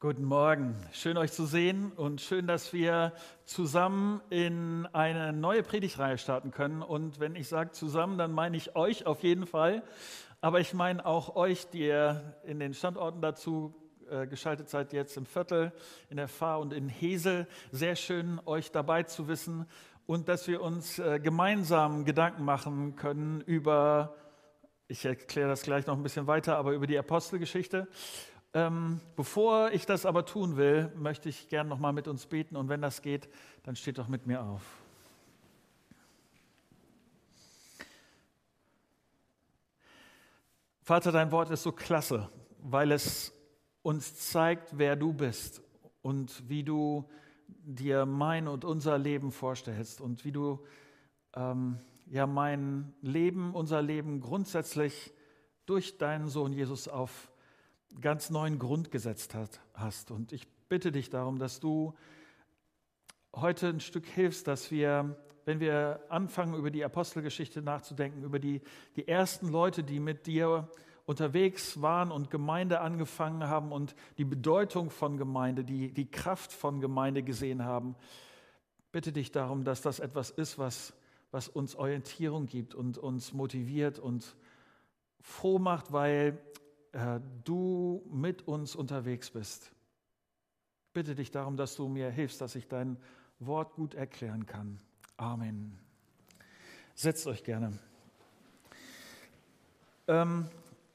Guten Morgen, schön euch zu sehen und schön, dass wir zusammen in eine neue Predigtreihe starten können. Und wenn ich sage zusammen, dann meine ich euch auf jeden Fall, aber ich meine auch euch, die ihr in den Standorten dazu äh, geschaltet seid, jetzt im Viertel, in der Fahr und in Hesel. Sehr schön, euch dabei zu wissen und dass wir uns äh, gemeinsam Gedanken machen können über, ich erkläre das gleich noch ein bisschen weiter, aber über die Apostelgeschichte. Ähm, bevor ich das aber tun will, möchte ich gerne noch mal mit uns beten und wenn das geht, dann steht doch mit mir auf. Vater, dein Wort ist so klasse, weil es uns zeigt, wer du bist und wie du dir mein und unser Leben vorstellst und wie du ähm, ja mein Leben, unser Leben grundsätzlich durch deinen Sohn Jesus auf ganz neuen Grund gesetzt hat, hast. Und ich bitte dich darum, dass du heute ein Stück hilfst, dass wir, wenn wir anfangen, über die Apostelgeschichte nachzudenken, über die, die ersten Leute, die mit dir unterwegs waren und Gemeinde angefangen haben und die Bedeutung von Gemeinde, die, die Kraft von Gemeinde gesehen haben, bitte dich darum, dass das etwas ist, was, was uns Orientierung gibt und uns motiviert und froh macht, weil äh, du mit uns unterwegs bist. Bitte dich darum, dass du mir hilfst, dass ich dein Wort gut erklären kann. Amen. Setzt euch gerne. Ähm,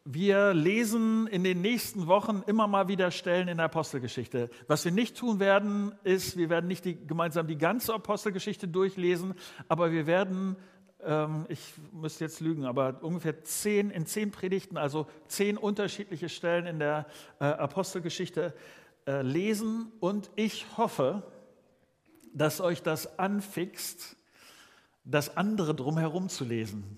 wir lesen in den nächsten Wochen immer mal wieder Stellen in der Apostelgeschichte. Was wir nicht tun werden, ist, wir werden nicht die, gemeinsam die ganze Apostelgeschichte durchlesen, aber wir werden ähm, ich müsste jetzt lügen, aber ungefähr zehn, in zehn Predigten, also zehn unterschiedliche Stellen in der äh, Apostelgeschichte äh, lesen. Und ich hoffe, dass euch das anfixt, das andere drumherum zu lesen.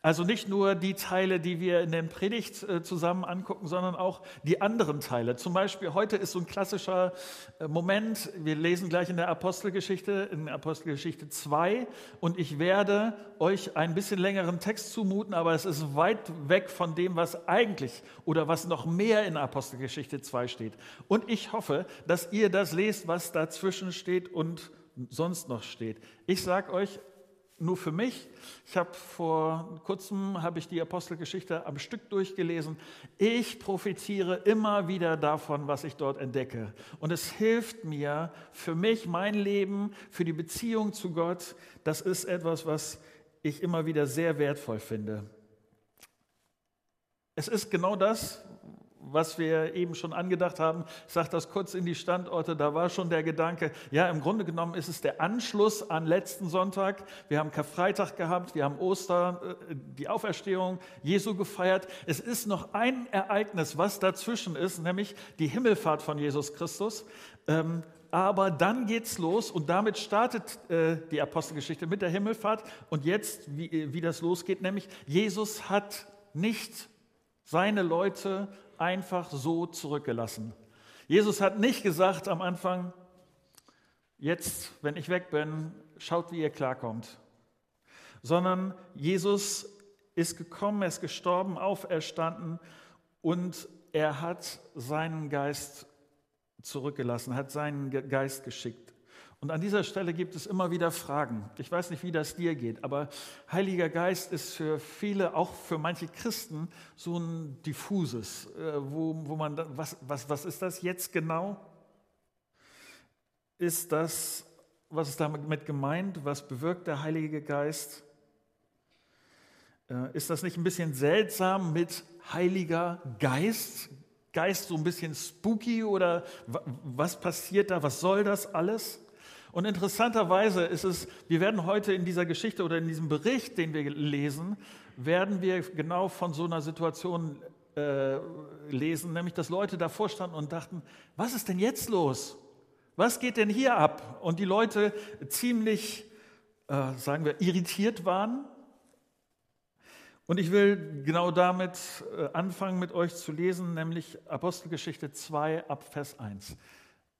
Also nicht nur die Teile, die wir in den Predigt äh, zusammen angucken, sondern auch die anderen Teile. Zum Beispiel heute ist so ein klassischer äh, Moment, wir lesen gleich in der Apostelgeschichte, in Apostelgeschichte 2 und ich werde euch ein bisschen längeren Text zumuten, aber es ist weit weg von dem, was eigentlich oder was noch mehr in Apostelgeschichte 2 steht. Und ich hoffe, dass ihr das lest, was dazwischen steht und sonst noch steht. Ich sage euch, nur für mich. Ich habe vor kurzem habe ich die Apostelgeschichte am Stück durchgelesen. Ich profitiere immer wieder davon, was ich dort entdecke. Und es hilft mir für mich, mein Leben, für die Beziehung zu Gott. Das ist etwas, was ich immer wieder sehr wertvoll finde. Es ist genau das, was wir eben schon angedacht haben, sage das kurz in die Standorte, da war schon der Gedanke, ja, im Grunde genommen ist es der Anschluss an letzten Sonntag. Wir haben Karfreitag gehabt, wir haben Ostern, äh, die Auferstehung Jesu gefeiert. Es ist noch ein Ereignis, was dazwischen ist, nämlich die Himmelfahrt von Jesus Christus. Ähm, aber dann geht's los und damit startet äh, die Apostelgeschichte mit der Himmelfahrt. Und jetzt, wie, wie das losgeht, nämlich Jesus hat nicht seine Leute einfach so zurückgelassen. Jesus hat nicht gesagt am Anfang, jetzt, wenn ich weg bin, schaut, wie ihr klarkommt, sondern Jesus ist gekommen, er ist gestorben, auferstanden und er hat seinen Geist zurückgelassen, hat seinen Geist geschickt. Und an dieser Stelle gibt es immer wieder Fragen. Ich weiß nicht, wie das dir geht, aber Heiliger Geist ist für viele, auch für manche Christen, so ein diffuses, äh, wo, wo man, was, was, was ist das jetzt genau? Ist das, was ist damit gemeint? Was bewirkt der Heilige Geist? Äh, ist das nicht ein bisschen seltsam mit Heiliger Geist? Geist so ein bisschen spooky oder was passiert da? Was soll das alles? Und interessanterweise ist es, wir werden heute in dieser Geschichte oder in diesem Bericht, den wir lesen, werden wir genau von so einer Situation äh, lesen, nämlich dass Leute davor standen und dachten, was ist denn jetzt los? Was geht denn hier ab? Und die Leute ziemlich, äh, sagen wir, irritiert waren. Und ich will genau damit äh, anfangen, mit euch zu lesen, nämlich Apostelgeschichte 2 ab Vers 1.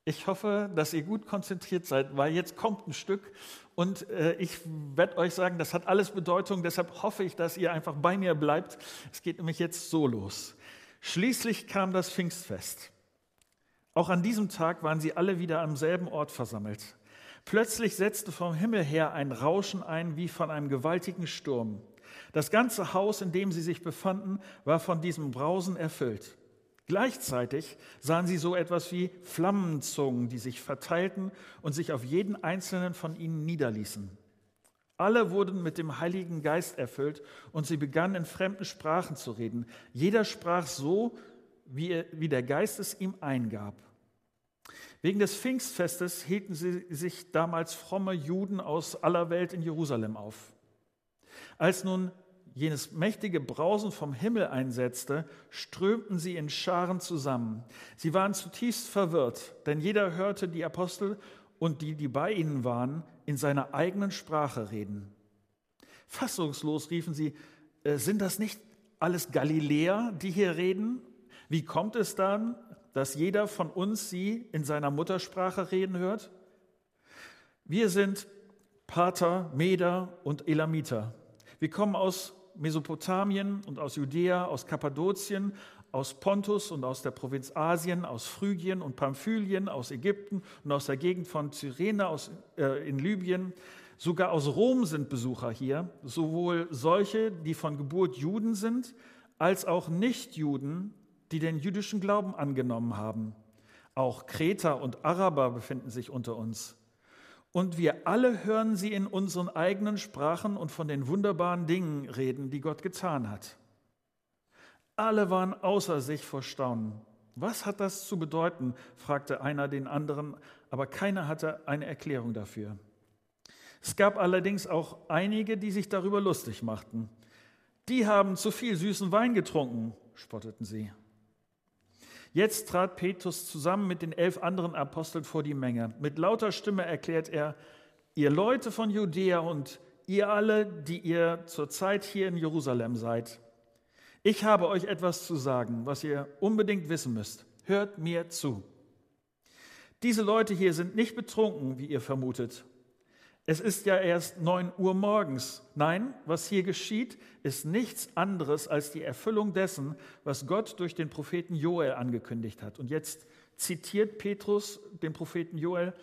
Ich hoffe, dass ihr gut konzentriert seid, weil jetzt kommt ein Stück und äh, ich werde euch sagen, das hat alles Bedeutung, deshalb hoffe ich, dass ihr einfach bei mir bleibt. Es geht nämlich jetzt so los. Schließlich kam das Pfingstfest. Auch an diesem Tag waren sie alle wieder am selben Ort versammelt. Plötzlich setzte vom Himmel her ein Rauschen ein wie von einem gewaltigen Sturm. Das ganze Haus, in dem sie sich befanden, war von diesem Brausen erfüllt. Gleichzeitig sahen sie so etwas wie Flammenzungen, die sich verteilten und sich auf jeden einzelnen von ihnen niederließen. Alle wurden mit dem Heiligen Geist erfüllt und sie begannen in fremden Sprachen zu reden. Jeder sprach so, wie, wie der Geist es ihm eingab. Wegen des Pfingstfestes hielten sie sich damals fromme Juden aus aller Welt in Jerusalem auf. Als nun jenes mächtige Brausen vom Himmel einsetzte, strömten sie in Scharen zusammen. Sie waren zutiefst verwirrt, denn jeder hörte die Apostel und die, die bei ihnen waren, in seiner eigenen Sprache reden. Fassungslos riefen sie, äh, sind das nicht alles Galiläer, die hier reden? Wie kommt es dann, dass jeder von uns sie in seiner Muttersprache reden hört? Wir sind Pater, Meder und Elamiter. Wir kommen aus Mesopotamien und aus Judäa, aus Kappadokien, aus Pontus und aus der Provinz Asien, aus Phrygien und Pamphylien, aus Ägypten und aus der Gegend von Cyrene aus, äh, in Libyen. Sogar aus Rom sind Besucher hier, sowohl solche, die von Geburt Juden sind, als auch Nichtjuden, die den jüdischen Glauben angenommen haben. Auch Kreter und Araber befinden sich unter uns. Und wir alle hören sie in unseren eigenen Sprachen und von den wunderbaren Dingen reden, die Gott getan hat. Alle waren außer sich vor Staunen. Was hat das zu bedeuten? fragte einer den anderen, aber keiner hatte eine Erklärung dafür. Es gab allerdings auch einige, die sich darüber lustig machten. Die haben zu viel süßen Wein getrunken, spotteten sie. Jetzt trat Petrus zusammen mit den elf anderen Aposteln vor die Menge. Mit lauter Stimme erklärt er, ihr Leute von Judäa und ihr alle, die ihr zurzeit hier in Jerusalem seid, ich habe euch etwas zu sagen, was ihr unbedingt wissen müsst. Hört mir zu. Diese Leute hier sind nicht betrunken, wie ihr vermutet. Es ist ja erst neun Uhr morgens. Nein, was hier geschieht, ist nichts anderes als die Erfüllung dessen, was Gott durch den Propheten Joel angekündigt hat. Und jetzt zitiert Petrus den Propheten Joel,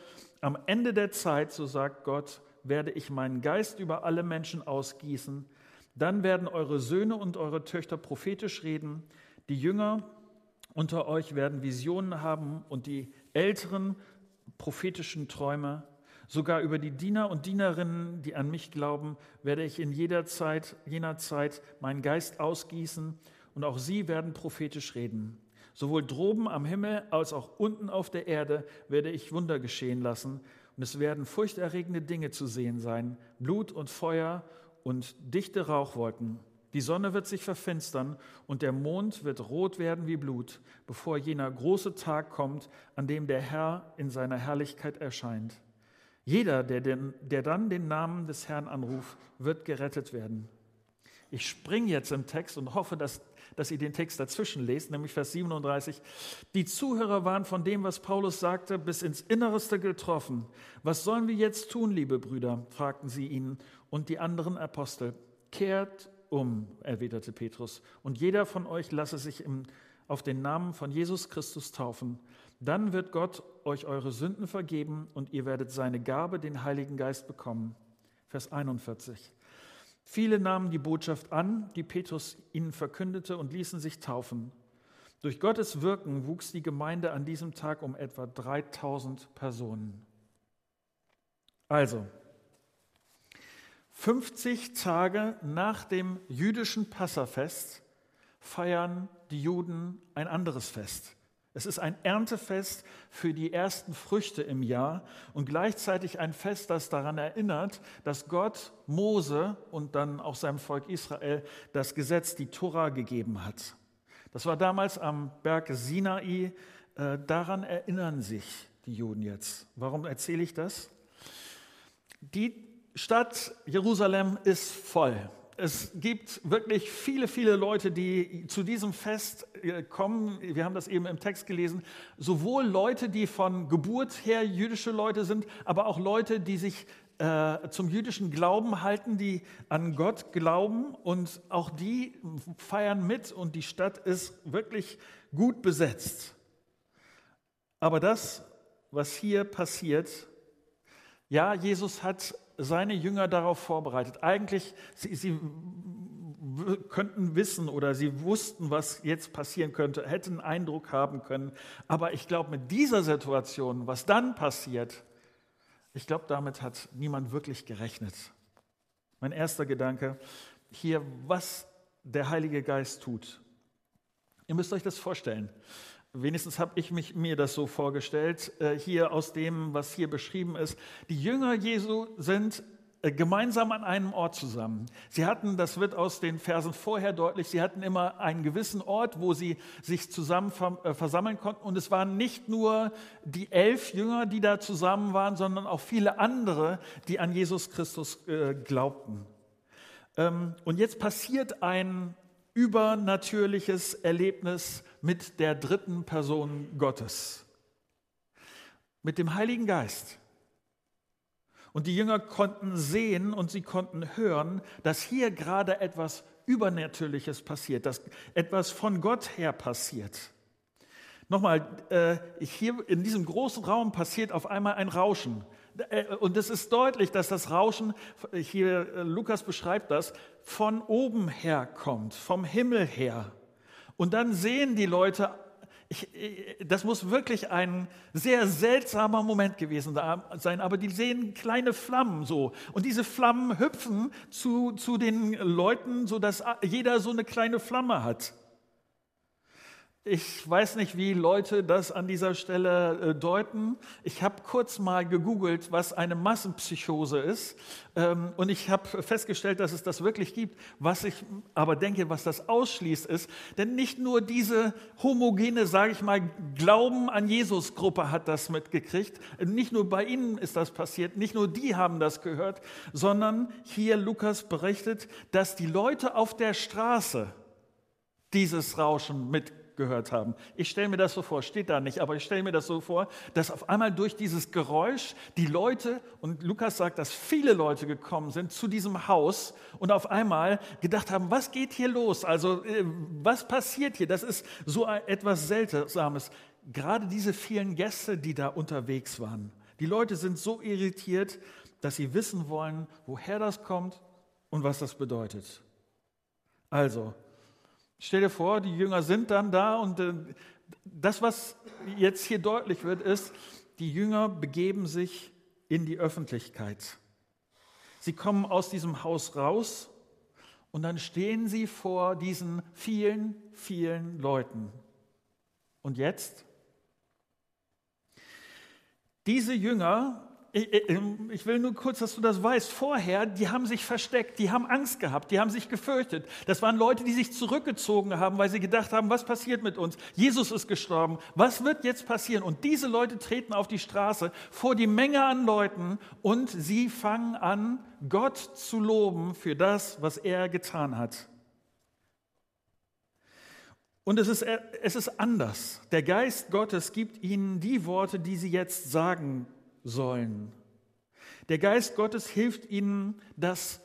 am Ende der Zeit, so sagt Gott, werde ich meinen Geist über alle Menschen ausgießen. Dann werden eure Söhne und eure Töchter prophetisch reden. Die Jünger unter euch werden Visionen haben und die Älteren prophetischen Träume. Sogar über die Diener und Dienerinnen, die an mich glauben, werde ich in jeder Zeit, jener Zeit meinen Geist ausgießen und auch sie werden prophetisch reden. Sowohl droben am Himmel als auch unten auf der Erde werde ich Wunder geschehen lassen und es werden furchterregende Dinge zu sehen sein, Blut und Feuer und dichte Rauchwolken. Die Sonne wird sich verfinstern und der Mond wird rot werden wie Blut, bevor jener große Tag kommt, an dem der Herr in seiner Herrlichkeit erscheint. Jeder, der, den, der dann den Namen des Herrn anruft, wird gerettet werden. Ich springe jetzt im Text und hoffe, dass, dass ihr den Text dazwischen lest, nämlich Vers 37. Die Zuhörer waren von dem, was Paulus sagte, bis ins Innerste getroffen. Was sollen wir jetzt tun, liebe Brüder? fragten sie ihn und die anderen Apostel. Kehrt um, erwiderte Petrus, und jeder von euch lasse sich im, auf den Namen von Jesus Christus taufen dann wird Gott euch eure Sünden vergeben und ihr werdet seine Gabe, den Heiligen Geist, bekommen. Vers 41. Viele nahmen die Botschaft an, die Petrus ihnen verkündete, und ließen sich taufen. Durch Gottes Wirken wuchs die Gemeinde an diesem Tag um etwa 3000 Personen. Also, 50 Tage nach dem jüdischen Passafest feiern die Juden ein anderes Fest. Es ist ein Erntefest für die ersten Früchte im Jahr und gleichzeitig ein Fest, das daran erinnert, dass Gott Mose und dann auch seinem Volk Israel das Gesetz, die Tora, gegeben hat. Das war damals am Berg Sinai. Äh, daran erinnern sich die Juden jetzt. Warum erzähle ich das? Die Stadt Jerusalem ist voll es gibt wirklich viele, viele Leute, die zu diesem Fest äh, kommen. Wir haben das eben im Text gelesen. Sowohl Leute, die von Geburt her jüdische Leute sind, aber auch Leute, die sich äh, zum jüdischen Glauben halten, die an Gott glauben. Und auch die feiern mit und die Stadt ist wirklich gut besetzt. Aber das, was hier passiert, ja, Jesus hat seine Jünger darauf vorbereitet. Eigentlich, sie, sie könnten wissen oder sie wussten, was jetzt passieren könnte, hätten Eindruck haben können. Aber ich glaube, mit dieser Situation, was dann passiert, ich glaube, damit hat niemand wirklich gerechnet. Mein erster Gedanke hier, was der Heilige Geist tut. Ihr müsst euch das vorstellen. Wenigstens habe ich mich, mir das so vorgestellt, äh, hier aus dem, was hier beschrieben ist. Die Jünger Jesu sind äh, gemeinsam an einem Ort zusammen. Sie hatten, das wird aus den Versen vorher deutlich, sie hatten immer einen gewissen Ort, wo sie sich zusammen äh, versammeln konnten. Und es waren nicht nur die elf Jünger, die da zusammen waren, sondern auch viele andere, die an Jesus Christus glaubten. Ähm, und jetzt passiert ein übernatürliches Erlebnis mit der dritten Person Gottes, mit dem Heiligen Geist. Und die Jünger konnten sehen und sie konnten hören, dass hier gerade etwas Übernatürliches passiert, dass etwas von Gott her passiert. Nochmal, äh, hier in diesem großen Raum passiert auf einmal ein Rauschen. Äh, und es ist deutlich, dass das Rauschen, hier äh, Lukas beschreibt das, von oben her kommt, vom Himmel her. Und dann sehen die Leute, ich, das muss wirklich ein sehr seltsamer Moment gewesen sein, aber die sehen kleine Flammen so. Und diese Flammen hüpfen zu, zu den Leuten, sodass jeder so eine kleine Flamme hat. Ich weiß nicht, wie Leute das an dieser Stelle äh, deuten. Ich habe kurz mal gegoogelt, was eine Massenpsychose ist. Ähm, und ich habe festgestellt, dass es das wirklich gibt. Was ich aber denke, was das ausschließt, ist, denn nicht nur diese homogene, sage ich mal, Glauben an Jesus-Gruppe hat das mitgekriegt. Nicht nur bei ihnen ist das passiert. Nicht nur die haben das gehört, sondern hier Lukas berichtet, dass die Leute auf der Straße dieses Rauschen mitgekriegt gehört haben. Ich stelle mir das so vor, steht da nicht, aber ich stelle mir das so vor, dass auf einmal durch dieses Geräusch die Leute, und Lukas sagt, dass viele Leute gekommen sind zu diesem Haus und auf einmal gedacht haben, was geht hier los? Also äh, was passiert hier? Das ist so etwas Seltsames. Gerade diese vielen Gäste, die da unterwegs waren. Die Leute sind so irritiert, dass sie wissen wollen, woher das kommt und was das bedeutet. Also, Stell dir vor, die Jünger sind dann da und äh, das, was jetzt hier deutlich wird, ist, die Jünger begeben sich in die Öffentlichkeit. Sie kommen aus diesem Haus raus und dann stehen sie vor diesen vielen, vielen Leuten. Und jetzt? Diese Jünger ich will nur kurz, dass du das weißt. Vorher, die haben sich versteckt, die haben Angst gehabt, die haben sich gefürchtet. Das waren Leute, die sich zurückgezogen haben, weil sie gedacht haben, was passiert mit uns? Jesus ist gestorben. Was wird jetzt passieren? Und diese Leute treten auf die Straße vor die Menge an Leuten und sie fangen an, Gott zu loben für das, was er getan hat. Und es ist, es ist anders. Der Geist Gottes gibt ihnen die Worte, die sie jetzt sagen sollen. Der Geist Gottes hilft ihnen, das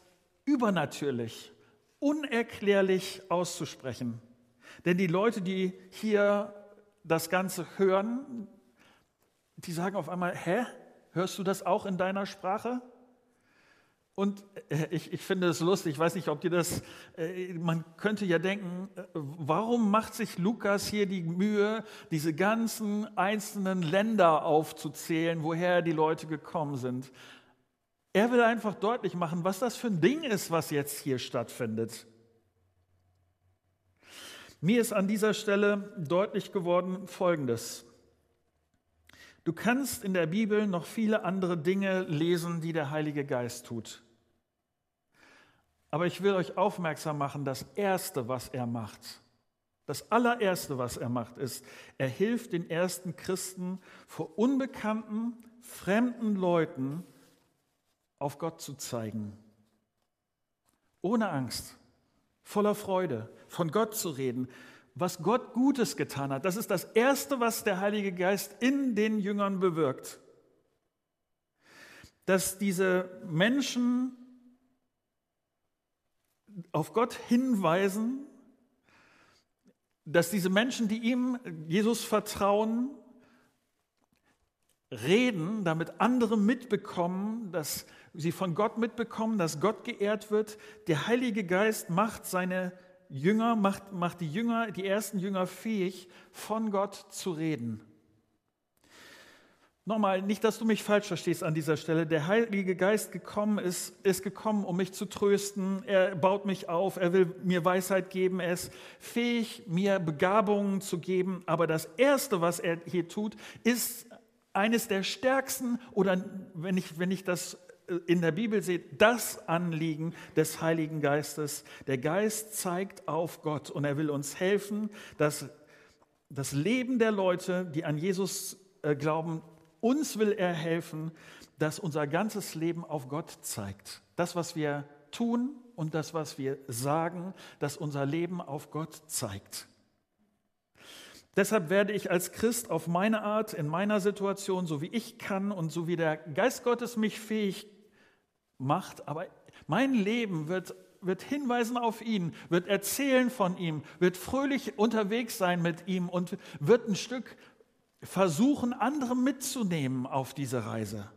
übernatürlich, unerklärlich auszusprechen. Denn die Leute, die hier das Ganze hören, die sagen auf einmal, hä, hörst du das auch in deiner Sprache? Und äh, ich, ich finde es lustig, ich weiß nicht, ob dir das, äh, man könnte ja denken, äh, warum macht sich Lukas hier die Mühe, diese ganzen einzelnen Länder aufzuzählen, woher die Leute gekommen sind? Er will einfach deutlich machen, was das für ein Ding ist, was jetzt hier stattfindet. Mir ist an dieser Stelle deutlich geworden Folgendes. Du kannst in der Bibel noch viele andere Dinge lesen, die der Heilige Geist tut. Aber ich will euch aufmerksam machen, das Erste, was er macht, das allererste, was er macht, ist, er hilft den ersten Christen vor unbekannten, fremden Leuten auf Gott zu zeigen. Ohne Angst, voller Freude, von Gott zu reden, was Gott Gutes getan hat. Das ist das Erste, was der Heilige Geist in den Jüngern bewirkt. Dass diese Menschen auf Gott hinweisen, dass diese Menschen, die ihm, Jesus vertrauen, reden, damit andere mitbekommen, dass sie von Gott mitbekommen, dass Gott geehrt wird. Der Heilige Geist macht seine Jünger, macht, macht die Jünger, die ersten Jünger fähig, von Gott zu reden. Nochmal, nicht, dass du mich falsch verstehst an dieser Stelle. Der Heilige Geist gekommen ist, ist gekommen, um mich zu trösten. Er baut mich auf. Er will mir Weisheit geben. Er ist fähig, mir Begabungen zu geben. Aber das Erste, was er hier tut, ist eines der stärksten oder wenn ich, wenn ich das in der Bibel seht, das Anliegen des Heiligen Geistes. Der Geist zeigt auf Gott und er will uns helfen, dass das Leben der Leute, die an Jesus äh, glauben, uns will er helfen, dass unser ganzes Leben auf Gott zeigt. Das, was wir tun und das, was wir sagen, dass unser Leben auf Gott zeigt. Deshalb werde ich als Christ auf meine Art, in meiner Situation, so wie ich kann und so wie der Geist Gottes mich fähig macht, aber mein Leben wird, wird hinweisen auf ihn, wird erzählen von ihm, wird fröhlich unterwegs sein mit ihm und wird ein Stück versuchen, andere mitzunehmen auf diese Reise.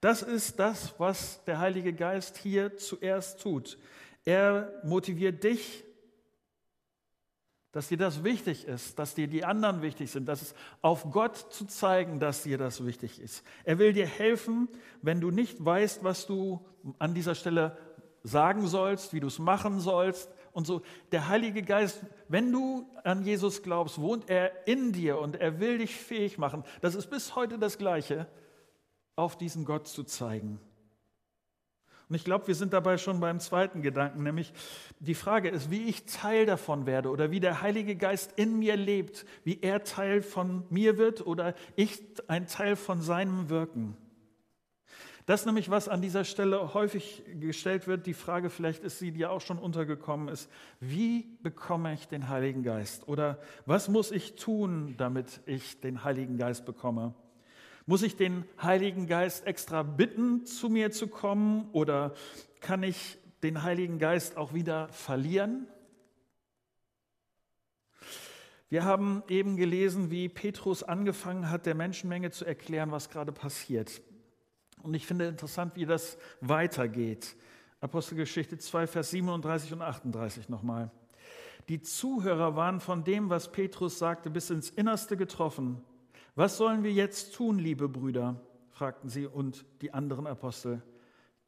Das ist das, was der Heilige Geist hier zuerst tut. Er motiviert dich dass dir das wichtig ist, dass dir die anderen wichtig sind, dass es auf Gott zu zeigen, dass dir das wichtig ist. Er will dir helfen, wenn du nicht weißt, was du an dieser Stelle sagen sollst, wie du es machen sollst und so. Der Heilige Geist, wenn du an Jesus glaubst, wohnt er in dir und er will dich fähig machen. Das ist bis heute das Gleiche, auf diesen Gott zu zeigen. Und ich glaube, wir sind dabei schon beim zweiten Gedanken, nämlich die Frage ist, wie ich Teil davon werde oder wie der Heilige Geist in mir lebt, wie er Teil von mir wird oder ich ein Teil von seinem Wirken. Das nämlich, was an dieser Stelle häufig gestellt wird, die Frage, vielleicht ist sie dir auch schon untergekommen, ist, wie bekomme ich den Heiligen Geist? Oder was muss ich tun, damit ich den Heiligen Geist bekomme? Muss ich den Heiligen Geist extra bitten, zu mir zu kommen oder kann ich den Heiligen Geist auch wieder verlieren? Wir haben eben gelesen, wie Petrus angefangen hat, der Menschenmenge zu erklären, was gerade passiert. Und ich finde interessant, wie das weitergeht. Apostelgeschichte 2, Vers 37 und 38 nochmal. Die Zuhörer waren von dem, was Petrus sagte, bis ins Innerste getroffen. Was sollen wir jetzt tun, liebe Brüder? fragten sie und die anderen Apostel.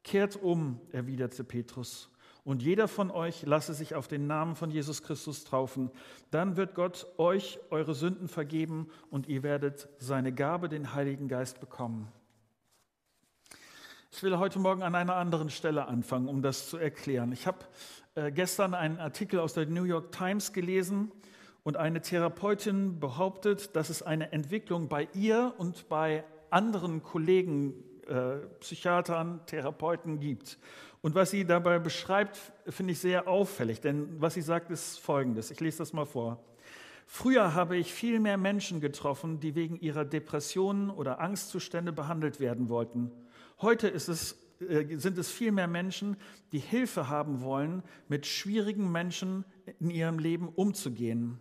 Kehrt um, erwiderte Petrus, und jeder von euch lasse sich auf den Namen von Jesus Christus taufen. Dann wird Gott euch eure Sünden vergeben und ihr werdet seine Gabe, den Heiligen Geist, bekommen. Ich will heute Morgen an einer anderen Stelle anfangen, um das zu erklären. Ich habe äh, gestern einen Artikel aus der New York Times gelesen und eine Therapeutin behauptet, dass es eine Entwicklung bei ihr und bei anderen Kollegen, äh, Psychiatern, Therapeuten gibt. Und was sie dabei beschreibt, finde ich sehr auffällig, denn was sie sagt, ist Folgendes. Ich lese das mal vor. Früher habe ich viel mehr Menschen getroffen, die wegen ihrer Depressionen oder Angstzustände behandelt werden wollten. Heute es, äh, sind es viel mehr Menschen, die Hilfe haben wollen, mit schwierigen Menschen in ihrem Leben umzugehen.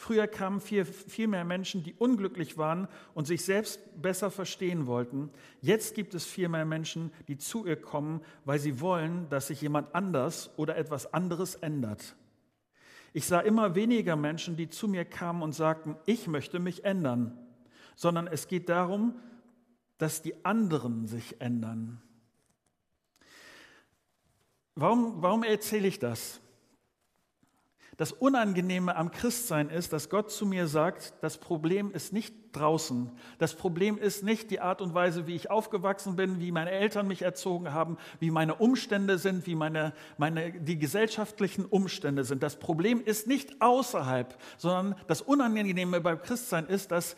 Früher kamen viel, viel mehr Menschen, die unglücklich waren und sich selbst besser verstehen wollten. Jetzt gibt es viel mehr Menschen, die zu ihr kommen, weil sie wollen, dass sich jemand anders oder etwas anderes ändert. Ich sah immer weniger Menschen, die zu mir kamen und sagten, ich möchte mich ändern, sondern es geht darum, dass die anderen sich ändern. Warum, warum erzähle ich das? Das Unangenehme am Christsein ist, dass Gott zu mir sagt, das Problem ist nicht draußen. Das Problem ist nicht die Art und Weise, wie ich aufgewachsen bin, wie meine Eltern mich erzogen haben, wie meine Umstände sind, wie meine, meine, die gesellschaftlichen Umstände sind. Das Problem ist nicht außerhalb, sondern das Unangenehme beim Christsein ist, dass,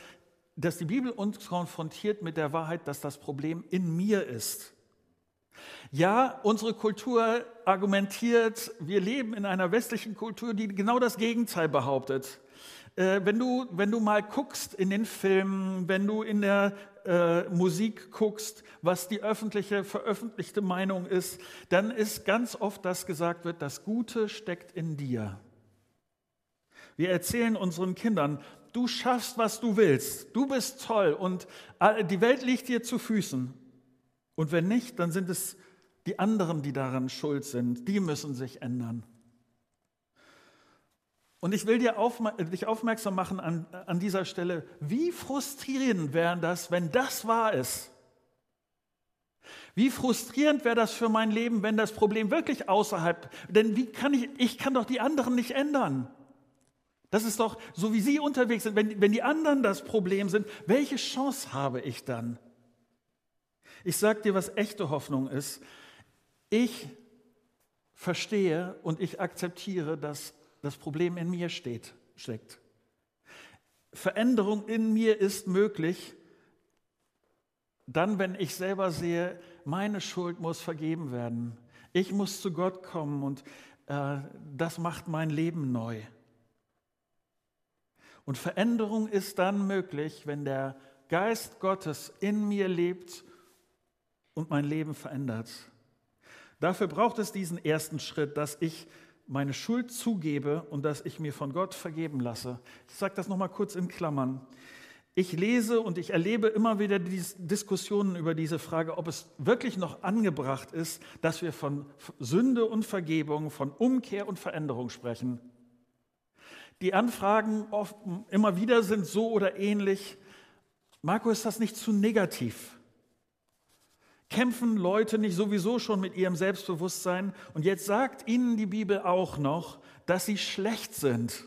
dass die Bibel uns konfrontiert mit der Wahrheit, dass das Problem in mir ist. Ja, unsere Kultur argumentiert, wir leben in einer westlichen Kultur, die genau das Gegenteil behauptet. Äh, wenn, du, wenn du mal guckst in den Filmen, wenn du in der äh, Musik guckst, was die öffentliche, veröffentlichte Meinung ist, dann ist ganz oft das gesagt wird, das Gute steckt in dir. Wir erzählen unseren Kindern, du schaffst, was du willst, du bist toll und die Welt liegt dir zu Füßen. Und wenn nicht, dann sind es die anderen, die daran schuld sind. Die müssen sich ändern. Und ich will dir aufma dich aufmerksam machen an, an dieser Stelle, wie frustrierend wäre das, wenn das wahr ist. Wie frustrierend wäre das für mein Leben, wenn das Problem wirklich außerhalb, denn wie kann ich, ich kann doch die anderen nicht ändern. Das ist doch so, wie sie unterwegs sind. Wenn, wenn die anderen das Problem sind, welche Chance habe ich dann? Ich sage dir, was echte Hoffnung ist. Ich verstehe und ich akzeptiere, dass das Problem in mir steht, steckt. Veränderung in mir ist möglich, dann, wenn ich selber sehe, meine Schuld muss vergeben werden. Ich muss zu Gott kommen und äh, das macht mein Leben neu. Und Veränderung ist dann möglich, wenn der Geist Gottes in mir lebt und mein Leben verändert. Dafür braucht es diesen ersten Schritt, dass ich meine Schuld zugebe und dass ich mir von Gott vergeben lasse. Ich sage das nochmal kurz in Klammern. Ich lese und ich erlebe immer wieder Diskussionen über diese Frage, ob es wirklich noch angebracht ist, dass wir von Sünde und Vergebung, von Umkehr und Veränderung sprechen. Die Anfragen oft, immer wieder sind so oder ähnlich. Marco, ist das nicht zu negativ? Kämpfen Leute nicht sowieso schon mit ihrem Selbstbewusstsein? Und jetzt sagt ihnen die Bibel auch noch, dass sie schlecht sind.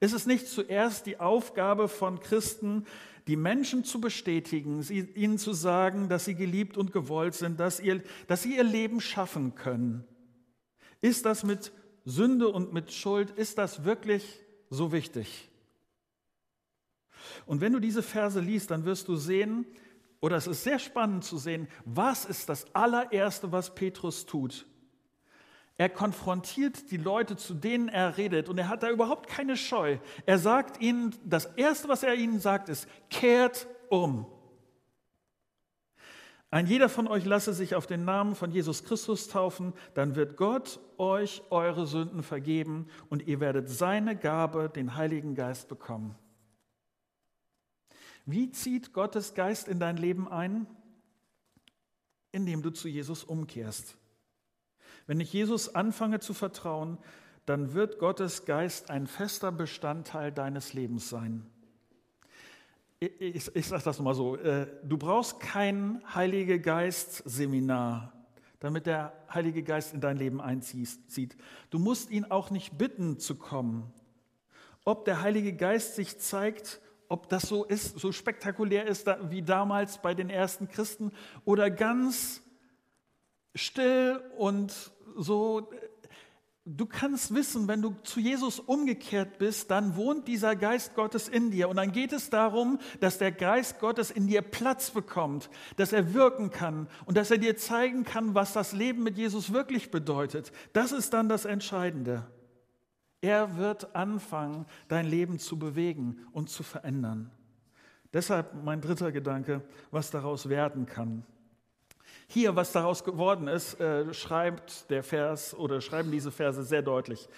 Ist es nicht zuerst die Aufgabe von Christen, die Menschen zu bestätigen, sie, ihnen zu sagen, dass sie geliebt und gewollt sind, dass, ihr, dass sie ihr Leben schaffen können? Ist das mit Sünde und mit Schuld, ist das wirklich so wichtig? Und wenn du diese Verse liest, dann wirst du sehen, oder es ist sehr spannend zu sehen, was ist das allererste, was Petrus tut? Er konfrontiert die Leute, zu denen er redet, und er hat da überhaupt keine Scheu. Er sagt ihnen, das Erste, was er ihnen sagt, ist, kehrt um. Ein jeder von euch lasse sich auf den Namen von Jesus Christus taufen, dann wird Gott euch eure Sünden vergeben und ihr werdet seine Gabe, den Heiligen Geist, bekommen. Wie zieht Gottes Geist in dein Leben ein? Indem du zu Jesus umkehrst. Wenn ich Jesus anfange zu vertrauen, dann wird Gottes Geist ein fester Bestandteil deines Lebens sein. Ich, ich, sage das nochmal so, äh, du brauchst kein Heilige Geist-Seminar, damit der Heilige Geist in dein Leben einzieht. Du musst ihn auch nicht bitten zu kommen. Ob der Heilige Geist sich zeigt, ob das so ist, so spektakulär ist wie damals bei den ersten Christen oder ganz still und so. Du kannst wissen, wenn du zu Jesus umgekehrt bist, dann wohnt dieser Geist Gottes in dir. Und dann geht es darum, dass der Geist Gottes in dir Platz bekommt, dass er wirken kann und dass er dir zeigen kann, was das Leben mit Jesus wirklich bedeutet. Das ist dann das Entscheidende. Er wird anfangen, dein Leben zu bewegen und zu verändern. Deshalb mein dritter Gedanke, was daraus werden kann. Hier, was daraus geworden ist, äh, schreibt der Vers oder schreiben diese Verse sehr deutlich.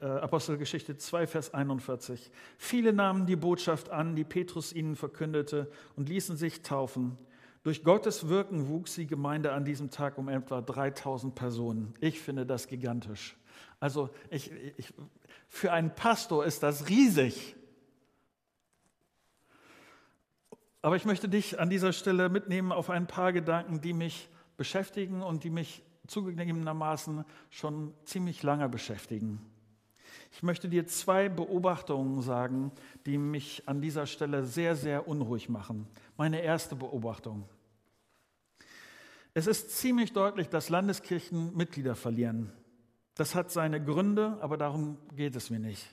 Äh, Apostelgeschichte 2, Vers 41. Viele nahmen die Botschaft an, die Petrus ihnen verkündete und ließen sich taufen. Durch Gottes Wirken wuchs die Gemeinde an diesem Tag um etwa 3000 Personen. Ich finde das gigantisch. Also ich, ich, für einen Pastor ist das riesig. Aber ich möchte dich an dieser Stelle mitnehmen auf ein paar Gedanken, die mich beschäftigen und die mich zugegebenermaßen schon ziemlich lange beschäftigen. Ich möchte dir zwei Beobachtungen sagen, die mich an dieser Stelle sehr, sehr unruhig machen. Meine erste Beobachtung. Es ist ziemlich deutlich, dass Landeskirchen Mitglieder verlieren. Das hat seine Gründe, aber darum geht es mir nicht.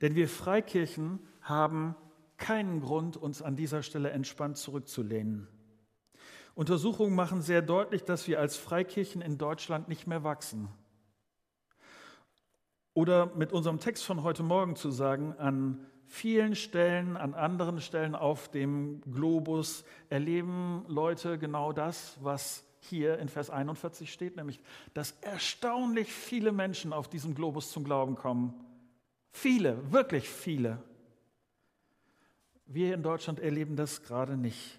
Denn wir Freikirchen haben keinen Grund, uns an dieser Stelle entspannt zurückzulehnen. Untersuchungen machen sehr deutlich, dass wir als Freikirchen in Deutschland nicht mehr wachsen. Oder mit unserem Text von heute Morgen zu sagen, an vielen Stellen, an anderen Stellen auf dem Globus erleben Leute genau das, was hier in Vers 41 steht, nämlich, dass erstaunlich viele Menschen auf diesem Globus zum Glauben kommen. Viele, wirklich viele. Wir in Deutschland erleben das gerade nicht.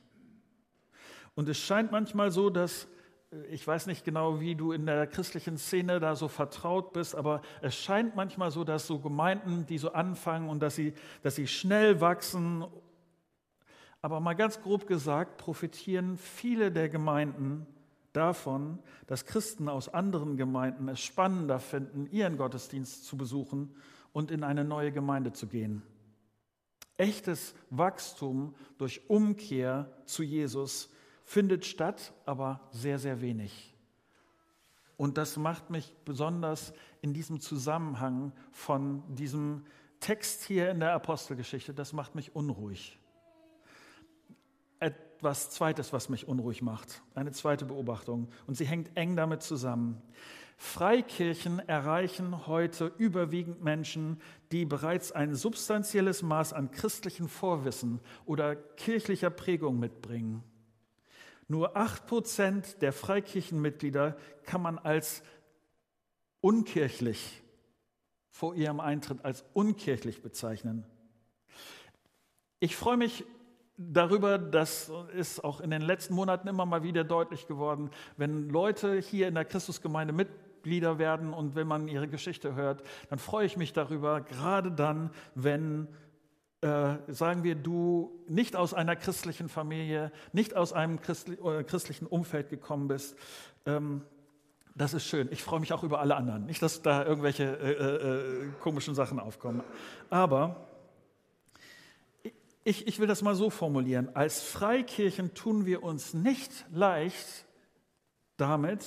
Und es scheint manchmal so, dass, äh, ich weiß nicht genau, wie du in der christlichen Szene da so vertraut bist, aber es scheint manchmal so, dass so Gemeinden, die so anfangen und dass sie, dass sie schnell wachsen, aber mal ganz grob gesagt, profitieren viele der Gemeinden davon, dass Christen aus anderen Gemeinden es spannender finden, ihren Gottesdienst zu besuchen und in eine neue Gemeinde zu gehen. Echtes Wachstum durch Umkehr zu Jesus findet statt, aber sehr, sehr wenig. Und das macht mich besonders in diesem Zusammenhang von diesem Text hier in der Apostelgeschichte, das macht mich unruhig. Etwas Zweites, was mich unruhig macht, eine zweite Beobachtung, und sie hängt eng damit zusammen. Freikirchen erreichen heute überwiegend Menschen, die bereits ein substanzielles Maß an christlichen Vorwissen oder kirchlicher Prägung mitbringen. Nur acht Prozent der Freikirchenmitglieder kann man als unkirchlich vor ihrem Eintritt als unkirchlich bezeichnen. Ich freue mich darüber, das ist auch in den letzten Monaten immer mal wieder deutlich geworden, wenn Leute hier in der Christusgemeinde Mitglieder werden und wenn man ihre Geschichte hört, dann freue ich mich darüber, gerade dann, wenn äh, sagen wir, du nicht aus einer christlichen Familie, nicht aus einem christli äh, christlichen Umfeld gekommen bist, ähm, das ist schön. Ich freue mich auch über alle anderen. Nicht, dass da irgendwelche äh, äh, äh komischen Sachen aufkommen. Aber ich, ich will das mal so formulieren. Als Freikirchen tun wir uns nicht leicht damit,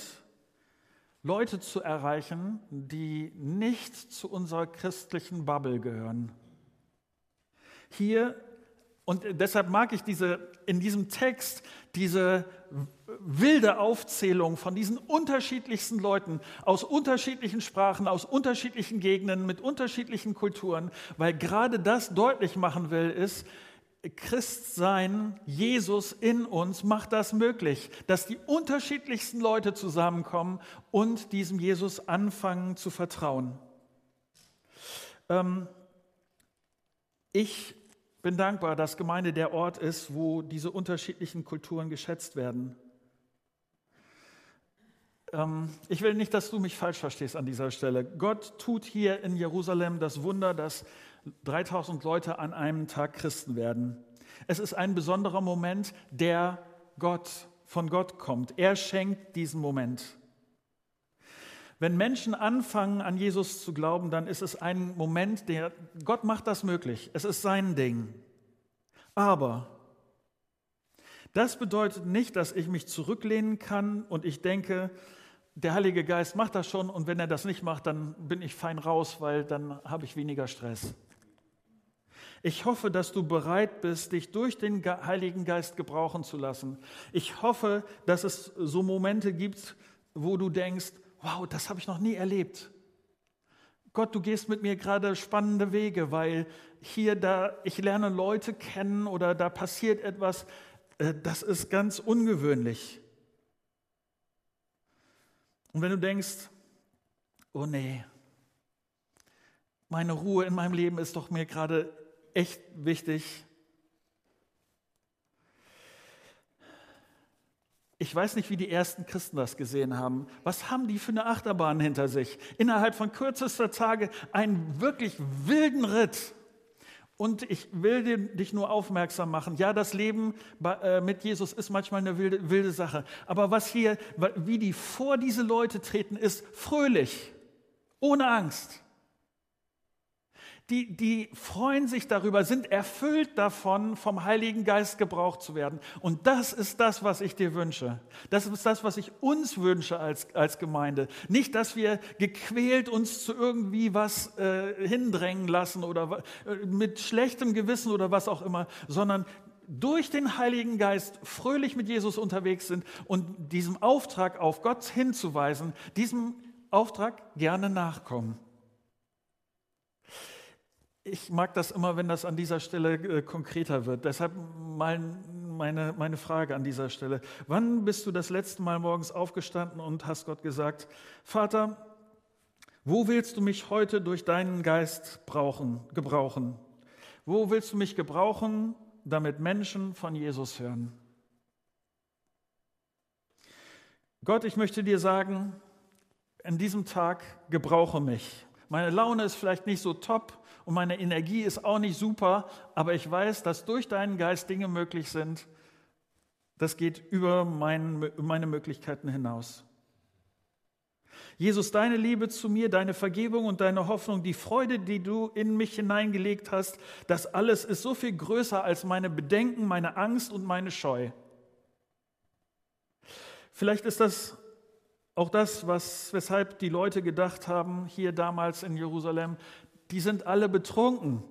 Leute zu erreichen, die nicht zu unserer christlichen Bubble gehören hier, und deshalb mag ich diese, in diesem Text diese wilde Aufzählung von diesen unterschiedlichsten Leuten aus unterschiedlichen Sprachen, aus unterschiedlichen Gegenden, mit unterschiedlichen Kulturen, weil gerade das deutlich machen will, ist, Christsein, Jesus in uns macht das möglich, dass die unterschiedlichsten Leute zusammenkommen und diesem Jesus anfangen zu vertrauen. Ähm, ich bin dankbar, dass Gemeinde der Ort ist, wo diese unterschiedlichen Kulturen geschätzt werden. Ähm, ich will nicht, dass du mich falsch verstehst an dieser Stelle. Gott tut hier in Jerusalem das Wunder, dass 3000 Leute an einem Tag Christen werden. Es ist ein besonderer Moment, der Gott von Gott kommt. Er schenkt diesen Moment. Wenn Menschen anfangen, an Jesus zu glauben, dann ist es ein Moment, der Gott macht das möglich. Es ist sein Ding. Aber das bedeutet nicht, dass ich mich zurücklehnen kann und ich denke, der Heilige Geist macht das schon und wenn er das nicht macht, dann bin ich fein raus, weil dann habe ich weniger Stress. Ich hoffe, dass du bereit bist, dich durch den Heiligen Geist gebrauchen zu lassen. Ich hoffe, dass es so Momente gibt, wo du denkst, wow, das habe ich noch nie erlebt. Gott, du gehst mit mir gerade spannende Wege, weil hier, da, ich lerne Leute kennen oder da passiert etwas, äh, das ist ganz ungewöhnlich. Und wenn du denkst, oh nee, meine Ruhe in meinem Leben ist doch mir gerade echt wichtig, Ich weiß nicht, wie die ersten Christen das gesehen haben. Was haben die für eine Achterbahn hinter sich? Innerhalb von kürzester Tage einen wirklich wilden Ritt. Und ich will dich nur aufmerksam machen. Ja, das Leben äh, mit Jesus ist manchmal eine wilde, wilde Sache. Aber was hier, wie die vor diese Leute treten, ist fröhlich, ohne Angst die, die freuen sich darüber, sind erfüllt davon, vom Heiligen Geist gebraucht zu werden. Und das ist das, was ich dir wünsche. Das ist das, was ich uns wünsche als, als Gemeinde. Nicht, dass wir gequält uns zu irgendwie was äh, hindrängen lassen oder äh, mit schlechtem Gewissen oder was auch immer, sondern durch den Heiligen Geist fröhlich mit Jesus unterwegs sind und diesem Auftrag auf Gott hinzuweisen, diesem Auftrag gerne nachkommen ich mag das immer, wenn das an dieser Stelle äh, konkreter wird. Deshalb mein, meine, meine Frage an dieser Stelle. Wann bist du das letzte Mal morgens aufgestanden und hast Gott gesagt, Vater, Wo willst du mich heute durch deinen Geist brauchen, gebrauchen? Wo willst du mich gebrauchen, damit Menschen von Jesus hören? Gott, ich möchte dir sagen, an diesem Tag gebrauche mich. Meine Laune ist vielleicht nicht so top und meine Energie ist auch nicht super, aber ich weiß, dass durch deinen Geist Dinge möglich sind. Das geht über mein, meine Möglichkeiten hinaus. Jesus, deine Liebe zu mir, deine Vergebung und deine Hoffnung, die Freude, die du in mich hineingelegt hast, das alles ist so viel größer als meine Bedenken, meine Angst und meine Scheu. Vielleicht ist das auch das, was, weshalb die Leute gedacht haben, hier damals in Jerusalem, die sind alle betrunken.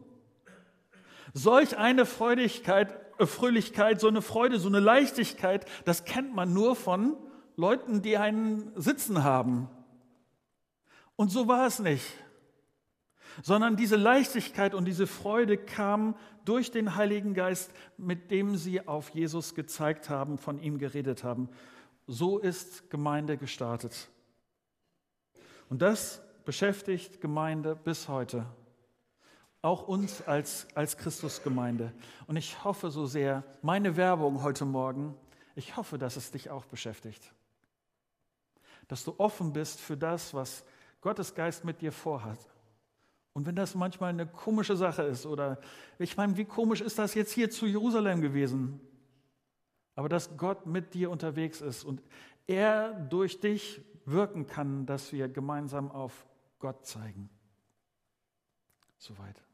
Solch eine Freudigkeit, äh, Fröhlichkeit, so eine Freude, so eine Leichtigkeit, das kennt man nur von Leuten, die einen Sitzen haben. Und so war es nicht, sondern diese Leichtigkeit und diese Freude kam durch den Heiligen Geist, mit dem sie auf Jesus gezeigt haben, von ihm geredet haben. So ist Gemeinde gestartet. Und das beschäftigt Gemeinde bis heute. Auch uns als, als Christusgemeinde. Und ich hoffe so sehr, meine Werbung heute Morgen, ich hoffe, dass es dich auch beschäftigt. Dass du offen bist für das, was Gottes Geist mit dir vorhat. Und wenn das manchmal eine komische Sache ist, oder ich meine, wie komisch ist das jetzt hier zu Jerusalem gewesen? Aber dass Gott mit dir unterwegs ist und er durch dich wirken kann, dass wir gemeinsam auf Gott zeigen. Soweit.